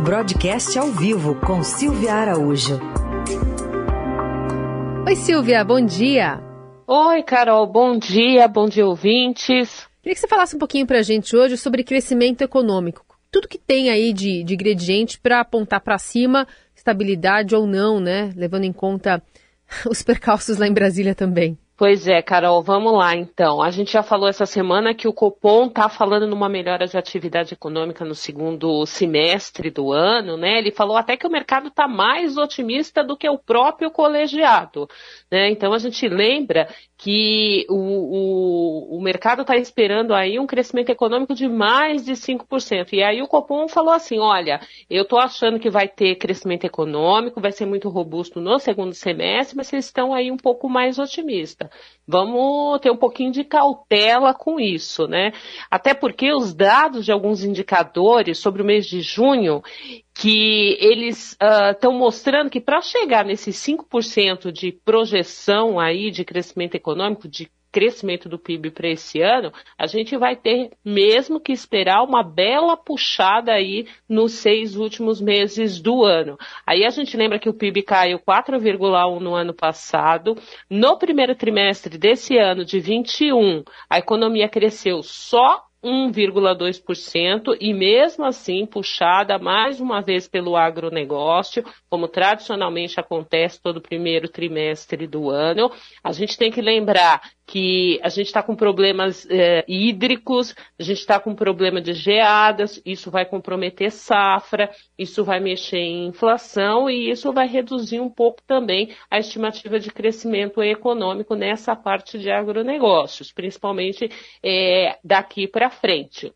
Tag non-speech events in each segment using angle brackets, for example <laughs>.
Broadcast ao vivo com Silvia Araújo. Oi, Silvia, bom dia. Oi, Carol, bom dia, bom dia, ouvintes. Queria que você falasse um pouquinho para a gente hoje sobre crescimento econômico. Tudo que tem aí de, de ingrediente para apontar para cima, estabilidade ou não, né? Levando em conta <laughs> os percalços lá em Brasília também. Pois é, Carol, vamos lá então. A gente já falou essa semana que o Copom está falando numa melhora de atividade econômica no segundo semestre do ano, né? Ele falou até que o mercado está mais otimista do que o próprio colegiado, né? Então a gente lembra que o, o, o mercado está esperando aí um crescimento econômico de mais de 5%. E aí o Copom falou assim, olha, eu estou achando que vai ter crescimento econômico, vai ser muito robusto no segundo semestre, mas vocês estão aí um pouco mais otimistas. Vamos ter um pouquinho de cautela com isso, né? Até porque os dados de alguns indicadores sobre o mês de junho, que eles estão uh, mostrando que para chegar nesses 5% de projeção aí de crescimento econômico, de crescimento do PIB para esse ano, a gente vai ter mesmo que esperar uma bela puxada aí nos seis últimos meses do ano. Aí a gente lembra que o PIB caiu 4,1 no ano passado. No primeiro trimestre desse ano de 21, a economia cresceu só 1,2% e mesmo assim puxada mais uma vez pelo agronegócio, como tradicionalmente acontece todo primeiro trimestre do ano. A gente tem que lembrar que a gente está com problemas é, hídricos, a gente está com problema de geadas, isso vai comprometer safra, isso vai mexer em inflação e isso vai reduzir um pouco também a estimativa de crescimento econômico nessa parte de agronegócios, principalmente é, daqui para frente.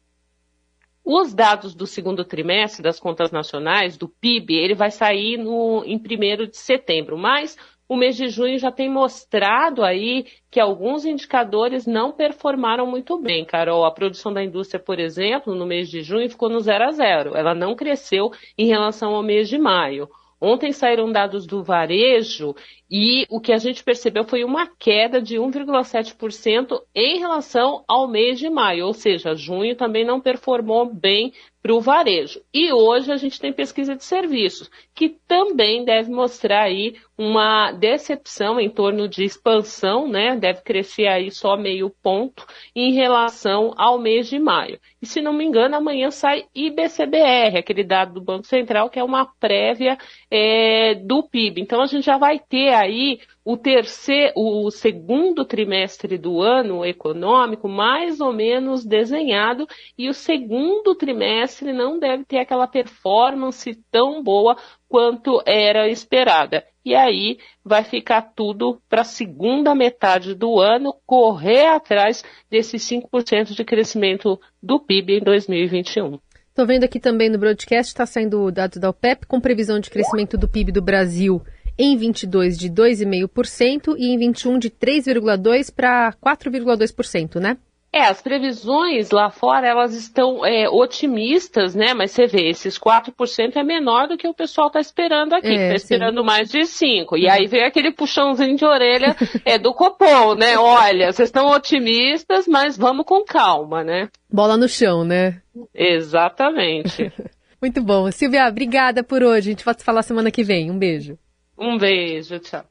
Os dados do segundo trimestre das contas nacionais, do PIB, ele vai sair no, em 1 de setembro, mas o mês de junho já tem mostrado aí que alguns indicadores não performaram muito bem, Carol. A produção da indústria, por exemplo, no mês de junho ficou no zero a zero. Ela não cresceu em relação ao mês de maio. Ontem saíram dados do varejo e o que a gente percebeu foi uma queda de 1,7% em relação ao mês de maio, ou seja, junho também não performou bem para o varejo. E hoje a gente tem pesquisa de serviços, que também deve mostrar aí uma decepção em torno de expansão, né? Deve crescer aí só meio ponto em relação ao mês de maio. E se não me engano, amanhã sai IBCBR, aquele dado do Banco Central, que é uma prévia é, do PIB. Então a gente já vai ter aí o terceiro, o segundo trimestre do ano econômico mais ou menos desenhado e o segundo trimestre não deve ter aquela performance tão boa quanto era esperada. E aí vai ficar tudo para a segunda metade do ano correr atrás desses 5% de crescimento do PIB em 2021. Estou vendo aqui também no broadcast, está saindo o dado da OPEP com previsão de crescimento do PIB do Brasil em 22 de 2,5% e em 21 de 3,2% para 4,2%, né? É, as previsões lá fora, elas estão é, otimistas, né? Mas você vê, esses 4% é menor do que o pessoal está esperando aqui, está é, esperando sim. mais de 5%. E uhum. aí vem aquele puxãozinho de orelha <laughs> é, do Copom, né? Olha, vocês estão otimistas, mas vamos com calma, né? Bola no chão, né? Exatamente. <laughs> Muito bom. Silvia, obrigada por hoje. A gente vai se falar semana que vem. Um beijo. Um beijo, tchau.